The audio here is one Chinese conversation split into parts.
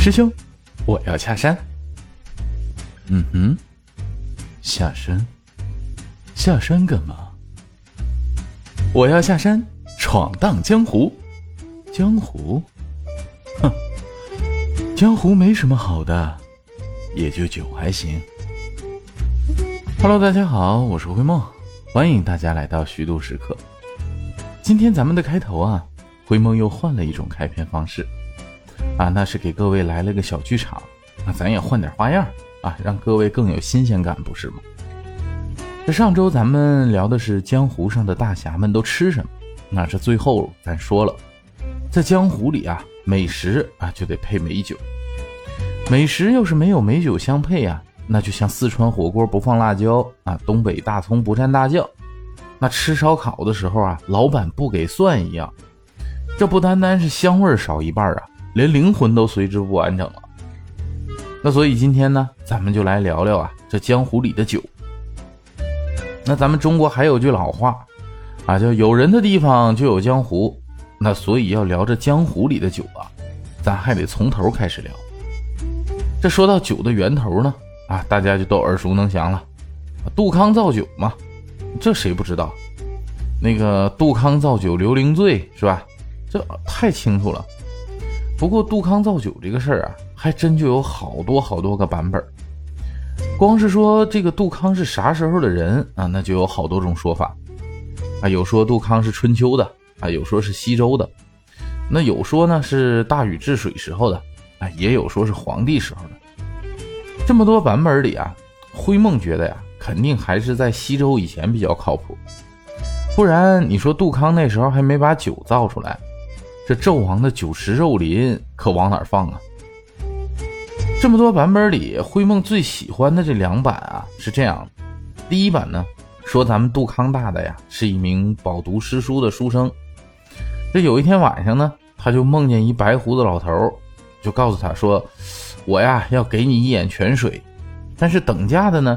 师兄，我要下山。嗯哼，下山？下山干嘛？我要下山闯荡江湖。江湖？哼，江湖没什么好的，也就酒还行。Hello，大家好，我是灰梦，欢迎大家来到虚度时刻。今天咱们的开头啊，灰梦又换了一种开篇方式。啊，那是给各位来了个小剧场，那咱也换点花样啊，让各位更有新鲜感，不是吗？这上周咱们聊的是江湖上的大侠们都吃什么，那这最后咱说了，在江湖里啊，美食啊就得配美酒，美食要是没有美酒相配啊，那就像四川火锅不放辣椒啊，东北大葱不蘸大酱，那吃烧烤的时候啊，老板不给蒜一样，这不单单是香味少一半啊。连灵魂都随之不完整了。那所以今天呢，咱们就来聊聊啊，这江湖里的酒。那咱们中国还有句老话啊，叫有人的地方就有江湖。那所以要聊这江湖里的酒啊，咱还得从头开始聊。这说到酒的源头呢，啊，大家就都耳熟能详了，杜康造酒嘛，这谁不知道？那个杜康造酒刘伶醉是吧？这太清楚了。不过杜康造酒这个事儿啊，还真就有好多好多个版本。光是说这个杜康是啥时候的人啊，那就有好多种说法啊。有说杜康是春秋的啊，有说是西周的，那有说呢是大禹治水时候的啊，也有说是黄帝时候的。这么多版本里啊，灰梦觉得呀，肯定还是在西周以前比较靠谱。不然你说杜康那时候还没把酒造出来。这纣王的酒池肉林可往哪放啊？这么多版本里，灰梦最喜欢的这两版啊是这样：第一版呢，说咱们杜康大的呀是一名饱读诗书的书生。这有一天晚上呢，他就梦见一白胡子老头，就告诉他说：“我呀要给你一眼泉水，但是等价的呢，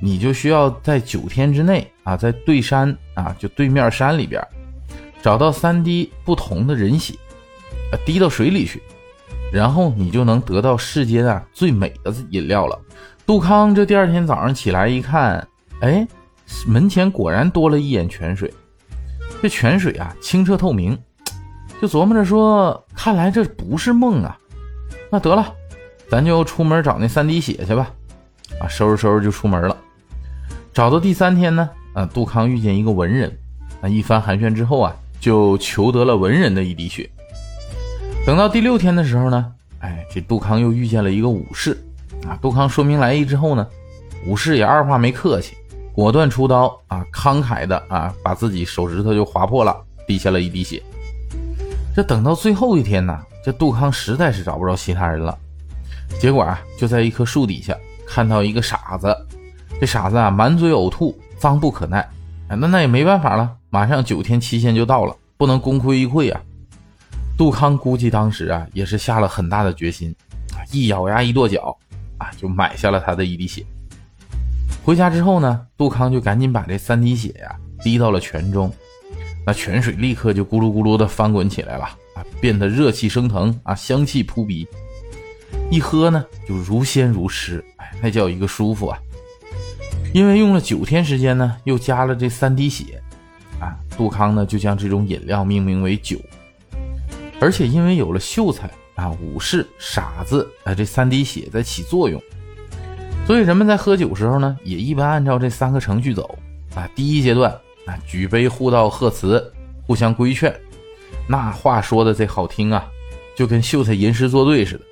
你就需要在九天之内啊，在对山啊，就对面山里边。”找到三滴不同的人血，啊，滴到水里去，然后你就能得到世间啊最美的饮料了。杜康这第二天早上起来一看，哎，门前果然多了一眼泉水。这泉水啊清澈透明，就琢磨着说，看来这不是梦啊。那得了，咱就出门找那三滴血去吧。啊，收拾收拾就出门了。找到第三天呢，啊，杜康遇见一个文人，啊，一番寒暄之后啊。就求得了文人的一滴血。等到第六天的时候呢，哎，这杜康又遇见了一个武士啊。杜康说明来意之后呢，武士也二话没客气，果断出刀啊，慷慨的啊，把自己手指头就划破了，滴下了一滴血。这等到最后一天呢，这杜康实在是找不着其他人了，结果啊，就在一棵树底下看到一个傻子，这傻子啊，满嘴呕吐，脏不可耐，哎，那那也没办法了。马上九天期限就到了，不能功亏一篑啊！杜康估计当时啊也是下了很大的决心，一咬牙一跺脚啊，就买下了他的一滴血。回家之后呢，杜康就赶紧把这三滴血呀滴到了泉中，那泉水立刻就咕噜咕噜的翻滚起来了啊，变得热气升腾啊，香气扑鼻，一喝呢就如仙如诗，哎，那叫一个舒服啊！因为用了九天时间呢，又加了这三滴血。杜康呢，就将这种饮料命名为酒，而且因为有了秀才啊、武士、傻子啊这三滴血在起作用，所以人们在喝酒时候呢，也一般按照这三个程序走啊。第一阶段啊，举杯互道贺词，互相规劝，那话说的这好听啊，就跟秀才吟诗作对似的。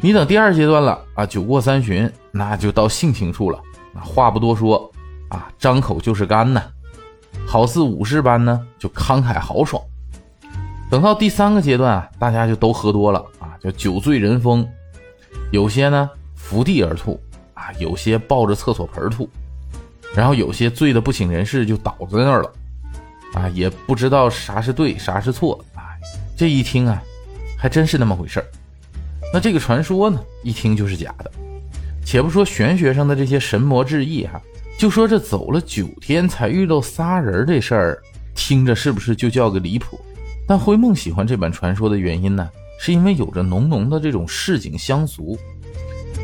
你等第二阶段了啊，酒过三巡，那就到性情处了，话不多说啊，张口就是干呐。好似武士般呢，就慷慨豪爽。等到第三个阶段啊，大家就都喝多了啊，就酒醉人疯。有些呢伏地而吐啊，有些抱着厕所盆吐，然后有些醉得不省人事，就倒在那儿了啊，也不知道啥是对，啥是错啊。这一听啊，还真是那么回事儿。那这个传说呢，一听就是假的。且不说玄学上的这些神魔志异哈。就说这走了九天才遇到仨人这事儿，听着是不是就叫个离谱？但灰梦喜欢这本传说的原因呢，是因为有着浓浓的这种市井乡俗，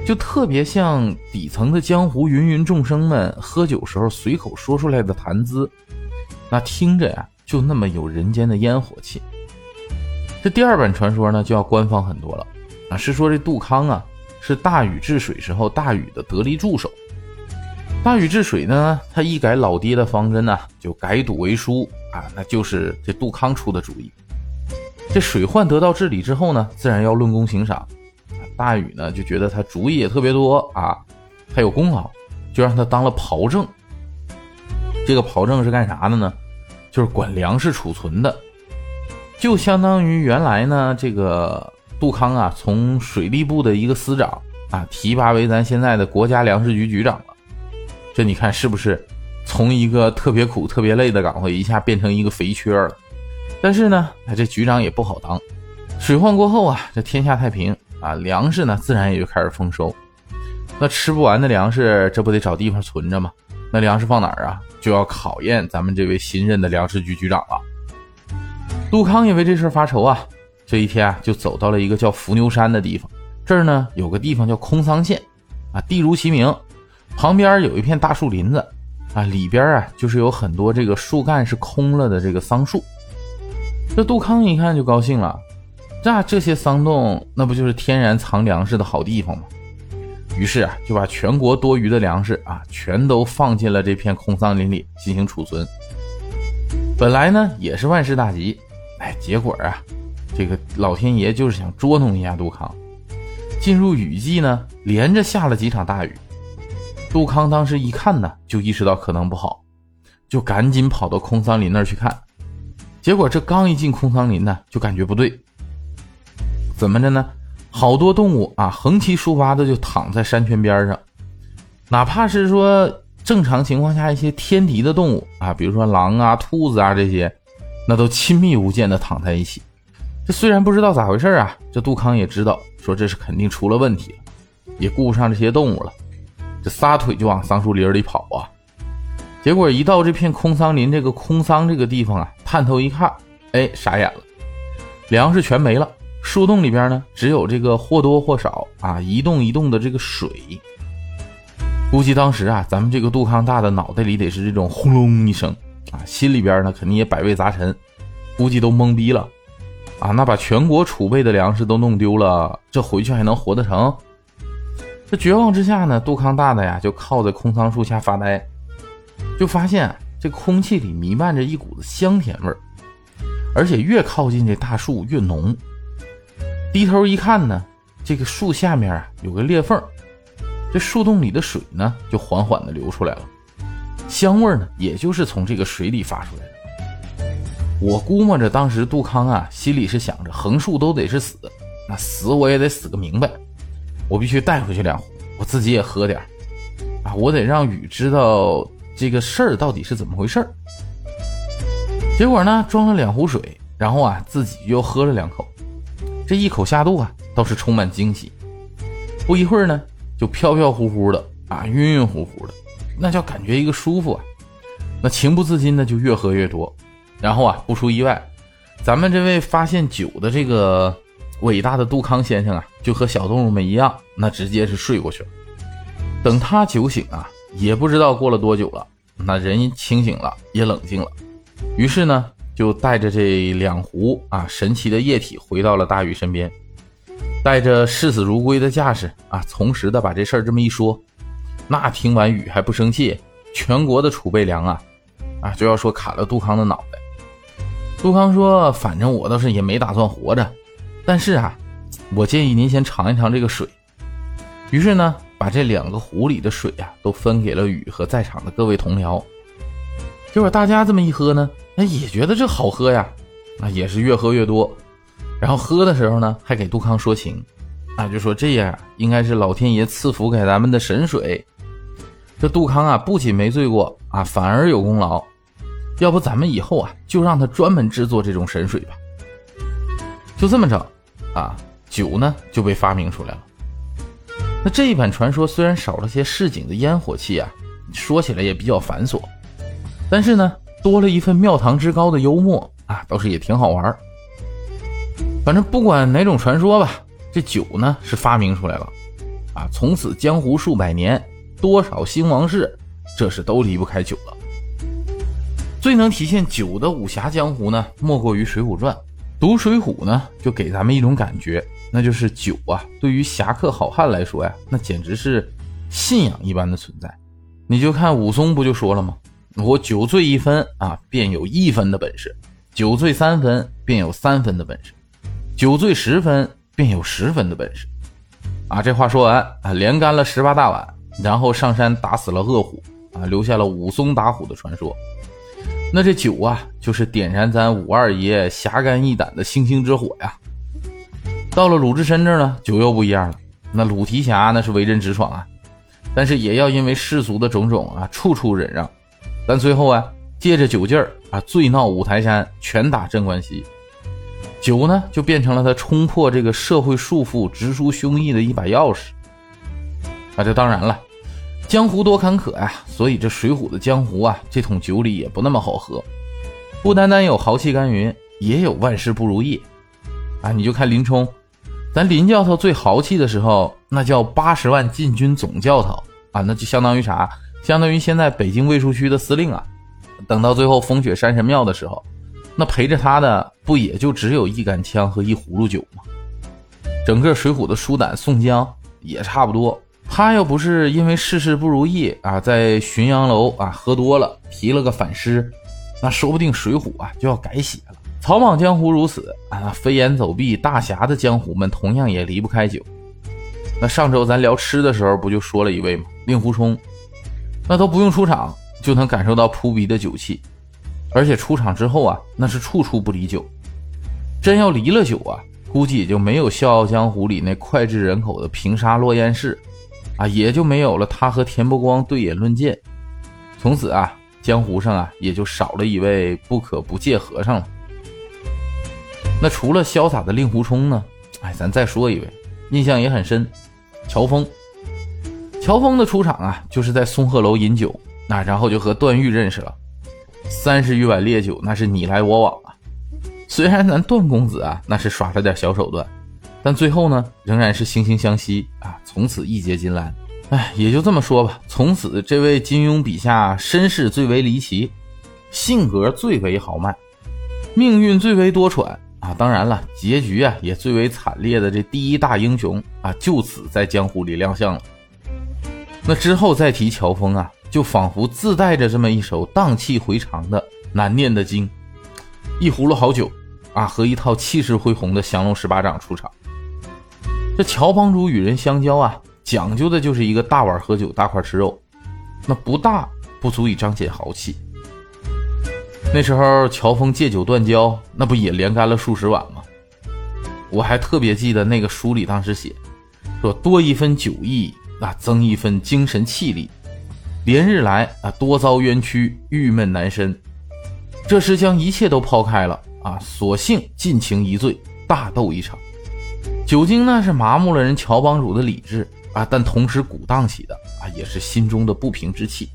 就特别像底层的江湖芸芸众生们喝酒时候随口说出来的谈资，那听着呀，就那么有人间的烟火气。这第二版传说呢，就要官方很多了啊，是说这杜康啊，是大禹治水时候大禹的得力助手。大禹治水呢，他一改老爹的方针呢，就改赌为输啊，那就是这杜康出的主意。这水患得到治理之后呢，自然要论功行赏。大禹呢就觉得他主意也特别多啊，还有功劳，就让他当了庖正。这个庖正是干啥的呢？就是管粮食储存的，就相当于原来呢这个杜康啊，从水利部的一个司长啊，提拔为咱现在的国家粮食局局长。这你看是不是从一个特别苦、特别累的岗位一下变成一个肥缺了？但是呢，哎，这局长也不好当。水患过后啊，这天下太平啊，粮食呢自然也就开始丰收。那吃不完的粮食，这不得找地方存着吗？那粮食放哪儿啊？就要考验咱们这位新任的粮食局局长了。杜康也为这事发愁啊。这一天啊，就走到了一个叫伏牛山的地方。这儿呢，有个地方叫空桑县，啊，地如其名。旁边有一片大树林子，啊，里边啊就是有很多这个树干是空了的这个桑树。这杜康一看就高兴了，那这些桑洞那不就是天然藏粮食的好地方吗？于是啊就把全国多余的粮食啊全都放进了这片空桑林里进行储存。本来呢也是万事大吉，哎，结果啊这个老天爷就是想捉弄一下杜康。进入雨季呢，连着下了几场大雨。杜康当时一看呢，就意识到可能不好，就赶紧跑到空桑林那儿去看。结果这刚一进空桑林呢，就感觉不对。怎么着呢？好多动物啊，横七竖八的就躺在山泉边上，哪怕是说正常情况下一些天敌的动物啊，比如说狼啊、兔子啊这些，那都亲密无间的躺在一起。这虽然不知道咋回事啊，这杜康也知道，说这是肯定出了问题了，也顾不上这些动物了。这撒腿就往桑树林里跑啊！结果一到这片空桑林这个空桑这个地方啊，探头一看，哎，傻眼了，粮食全没了，树洞里边呢，只有这个或多或少啊一动一动的这个水。估计当时啊，咱们这个杜康大的脑袋里得是这种轰隆一声啊，心里边呢肯定也百味杂陈，估计都懵逼了啊！那把全国储备的粮食都弄丢了，这回去还能活得成？这绝望之下呢，杜康大大呀就靠在空仓树下发呆，就发现这空气里弥漫着一股子香甜味儿，而且越靠近这大树越浓。低头一看呢，这个树下面啊有个裂缝，这树洞里的水呢就缓缓的流出来了，香味呢也就是从这个水里发出来的。我估摸着当时杜康啊心里是想着横竖都得是死，那死我也得死个明白。我必须带回去两壶，我自己也喝点啊！我得让雨知道这个事儿到底是怎么回事儿。结果呢，装了两壶水，然后啊，自己又喝了两口。这一口下肚啊，倒是充满惊喜。不一会儿呢，就飘飘忽忽的啊，晕晕乎乎的，那叫感觉一个舒服啊！那情不自禁的就越喝越多。然后啊，不出意外，咱们这位发现酒的这个。伟大的杜康先生啊，就和小动物们一样，那直接是睡过去了。等他酒醒啊，也不知道过了多久了，那人清醒了，也冷静了。于是呢，就带着这两壶啊神奇的液体回到了大禹身边，带着视死如归的架势啊，从实的把这事儿这么一说。那听完禹还不生气，全国的储备粮啊，啊就要说砍了杜康的脑袋。杜康说：“反正我倒是也没打算活着。”但是啊，我建议您先尝一尝这个水。于是呢，把这两个壶里的水啊，都分给了禹和在场的各位同僚。结果大家这么一喝呢，那也觉得这好喝呀，啊，也是越喝越多。然后喝的时候呢，还给杜康说情，啊，就说这样应该是老天爷赐福给咱们的神水。这杜康啊，不仅没醉过啊，反而有功劳。要不咱们以后啊，就让他专门制作这种神水吧。就这么着，啊，酒呢就被发明出来了。那这一版传说虽然少了些市井的烟火气啊，说起来也比较繁琐，但是呢，多了一份庙堂之高的幽默啊，倒是也挺好玩。反正不管哪种传说吧，这酒呢是发明出来了，啊，从此江湖数百年，多少兴亡事，这是都离不开酒了。最能体现酒的武侠江湖呢，莫过于《水浒传》。读《水浒》呢，就给咱们一种感觉，那就是酒啊，对于侠客好汉来说呀，那简直是信仰一般的存在。你就看武松不就说了吗？我酒醉一分啊，便有一分的本事；酒醉三分，便有三分的本事；酒醉十分，便有十分的本事。啊，这话说完啊，连干了十八大碗，然后上山打死了恶虎啊，留下了武松打虎的传说。那这酒啊，就是点燃咱武二爷侠肝义胆的星星之火呀。到了鲁智深这儿呢，酒又不一样了。那鲁提辖那是为人直爽啊，但是也要因为世俗的种种啊，处处忍让。但最后啊，借着酒劲儿啊，醉闹五台山，拳打镇关西。酒呢，就变成了他冲破这个社会束缚、直抒胸臆的一把钥匙。啊，这当然了。江湖多坎坷呀，所以这水浒的江湖啊，这桶酒里也不那么好喝。不单单有豪气干云，也有万事不如意。啊，你就看林冲，咱林教头最豪气的时候，那叫八十万禁军总教头啊，那就相当于啥？相当于现在北京卫戍区的司令啊。等到最后风雪山神庙的时候，那陪着他的不也就只有一杆枪和一葫芦酒吗？整个水浒的书胆宋江也差不多。他要不是因为事事不如意啊，在浔阳楼啊喝多了，提了个反诗，那说不定水浒啊就要改写了。草莽江湖如此啊，飞檐走壁大侠的江湖们同样也离不开酒。那上周咱聊吃的时候，不就说了一位吗？令狐冲，那都不用出场就能感受到扑鼻的酒气，而且出场之后啊，那是处处不离酒。真要离了酒啊，估计也就没有《笑傲江湖》里那脍炙人口的平沙落雁式。啊，也就没有了他和田伯光对眼论剑，从此啊，江湖上啊也就少了一位不可不戒和尚了。那除了潇洒的令狐冲呢？哎，咱再说一位，印象也很深，乔峰。乔峰的出场啊，就是在松鹤楼饮酒，那然后就和段誉认识了，三十余碗烈酒，那是你来我往啊。虽然咱段公子啊，那是耍了点小手段。但最后呢，仍然是惺惺相惜啊！从此义结金兰。哎，也就这么说吧。从此，这位金庸笔下身世最为离奇，性格最为豪迈，命运最为多舛啊！当然了，结局啊也最为惨烈的这第一大英雄啊，就此在江湖里亮相了。那之后再提乔峰啊，就仿佛自带着这么一首荡气回肠的难念的经，一葫芦好酒啊，和一套气势恢宏的降龙十八掌出场。这乔帮主与人相交啊，讲究的就是一个大碗喝酒，大块吃肉，那不大不足以彰显豪气。那时候乔峰借酒断交，那不也连干了数十碗吗？我还特别记得那个书里当时写，说多一分酒意，那增一分精神气力。连日来啊，多遭冤屈，郁闷难伸。这时将一切都抛开了啊，索性尽情一醉，大斗一场。酒精呢是麻木了人乔帮主的理智啊，但同时鼓荡起的啊也是心中的不平之气。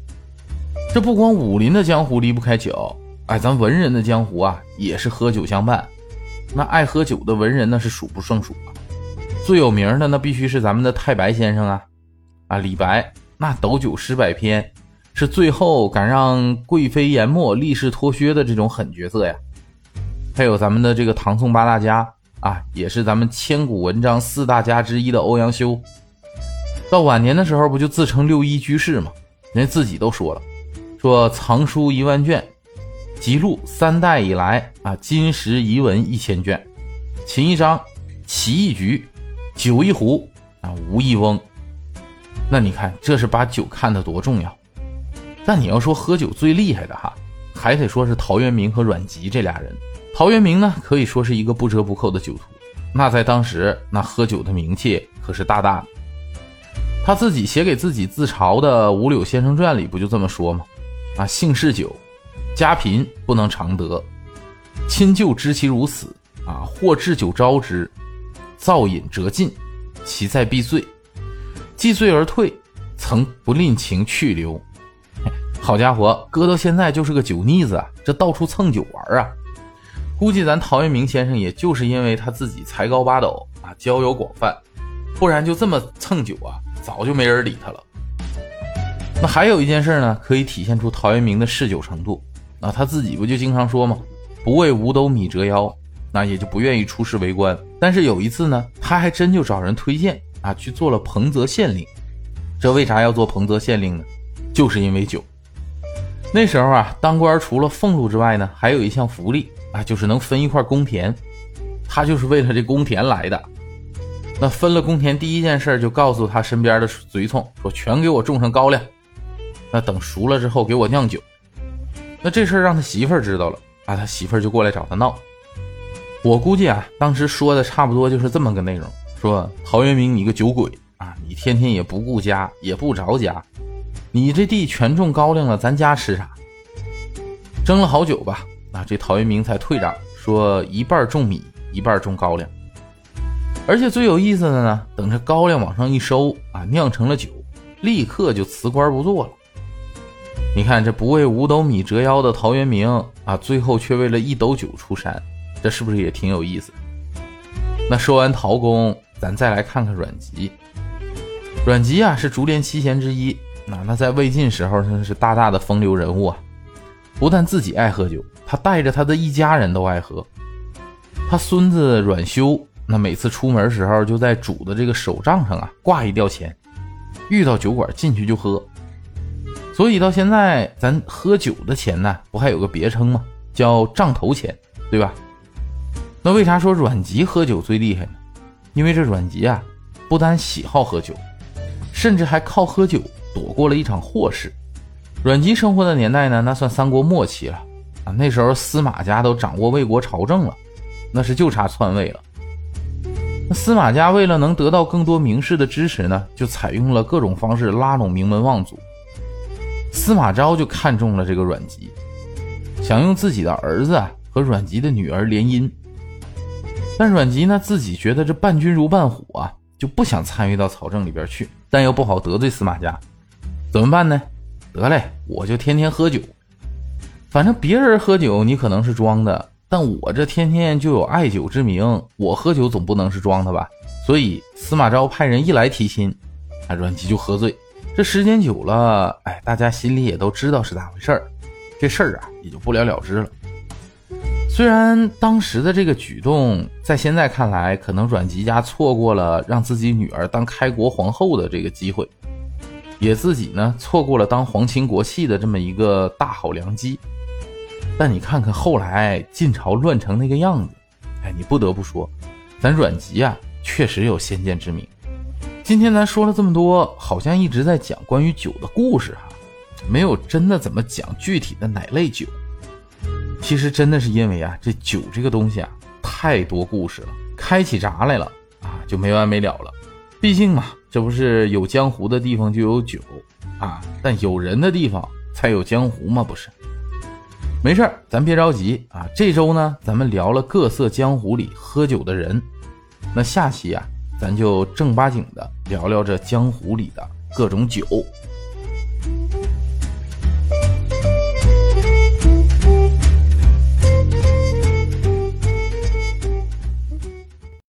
这不光武林的江湖离不开酒，哎，咱文人的江湖啊也是喝酒相伴。那爱喝酒的文人那是数不胜数啊。最有名的那必须是咱们的太白先生啊，啊李白那斗酒诗百篇，是最后敢让贵妃研墨立誓脱靴的这种狠角色呀。还有咱们的这个唐宋八大家。啊，也是咱们千古文章四大家之一的欧阳修，到晚年的时候不就自称六一居士吗？人家自己都说了，说藏书一万卷，集录三代以来啊金石遗文一千卷，琴一张，棋一局，酒一壶啊无一翁。那你看，这是把酒看得多重要。但你要说喝酒最厉害的哈，还得说是陶渊明和阮籍这俩人。陶渊明呢，可以说是一个不折不扣的酒徒。那在当时，那喝酒的名气可是大大的。他自己写给自己自嘲的《五柳先生传》里不就这么说吗？啊，姓氏酒，家贫不能常得，亲旧知其如此。啊，或置酒招之，造饮辄尽，其在必醉，既醉而退，曾不吝情去留。好家伙，搁到现在就是个酒腻子啊，这到处蹭酒玩啊。估计咱陶渊明先生也就是因为他自己才高八斗啊，交友广泛，不然就这么蹭酒啊，早就没人理他了。那还有一件事呢，可以体现出陶渊明的嗜酒程度啊，他自己不就经常说吗？不为五斗米折腰，那也就不愿意出仕为官。但是有一次呢，他还真就找人推荐啊，去做了彭泽县令。这为啥要做彭泽县令呢？就是因为酒。那时候啊，当官除了俸禄之外呢，还有一项福利啊，就是能分一块公田。他就是为了这公田来的。那分了公田，第一件事就告诉他身边的随从说：“全给我种上高粱。那等熟了之后，给我酿酒。”那这事儿让他媳妇儿知道了啊，他媳妇儿就过来找他闹。我估计啊，当时说的差不多就是这么个内容：说陶渊明，你个酒鬼啊，你天天也不顾家，也不着家。你这地全种高粱了，咱家吃啥？争了好久吧，啊，这陶渊明才退让，说一半种米，一半种高粱。而且最有意思的呢，等这高粱往上一收啊，酿成了酒，立刻就辞官不做了。你看这不为五斗米折腰的陶渊明啊，最后却为了一斗酒出山，这是不是也挺有意思？那说完陶公，咱再来看看阮籍。阮籍啊，是竹联七贤之一。那那在魏晋时候，真是大大的风流人物啊！不但自己爱喝酒，带着他的一家人都爱喝。他孙子阮修，那每次出门时候，就在主的这个手杖上啊挂一吊钱，遇到酒馆进去就喝。所以到现在，咱喝酒的钱呢，不还有个别称吗？叫杖头钱，对吧？那为啥说阮籍喝酒最厉害呢？因为这阮籍啊，不单喜好喝酒，甚至还靠喝酒。躲过了一场祸事。阮籍生活的年代呢，那算三国末期了啊。那时候司马家都掌握魏国朝政了，那是就差篡位了。那司马家为了能得到更多名士的支持呢，就采用了各种方式拉拢名门望族。司马昭就看中了这个阮籍，想用自己的儿子和阮籍的女儿联姻。但阮籍呢自己觉得这伴君如伴虎啊，就不想参与到朝政里边去，但又不好得罪司马家。怎么办呢？得嘞，我就天天喝酒。反正别人喝酒你可能是装的，但我这天天就有爱酒之名，我喝酒总不能是装的吧？所以司马昭派人一来提亲，啊，阮籍就喝醉。这时间久了，哎，大家心里也都知道是咋回事儿，这事儿啊也就不了了之了。虽然当时的这个举动，在现在看来，可能阮籍家错过了让自己女儿当开国皇后的这个机会。也自己呢错过了当皇亲国戚的这么一个大好良机，但你看看后来晋朝乱成那个样子，哎，你不得不说，咱阮籍啊确实有先见之明。今天咱说了这么多，好像一直在讲关于酒的故事哈，没有真的怎么讲具体的哪类酒。其实真的是因为啊，这酒这个东西啊太多故事了，开起闸来了啊就没完没了了。毕竟嘛。这不是有江湖的地方就有酒啊，但有人的地方才有江湖嘛？不是？没事咱别着急啊。这周呢，咱们聊了各色江湖里喝酒的人，那下期啊，咱就正八经的聊聊这江湖里的各种酒。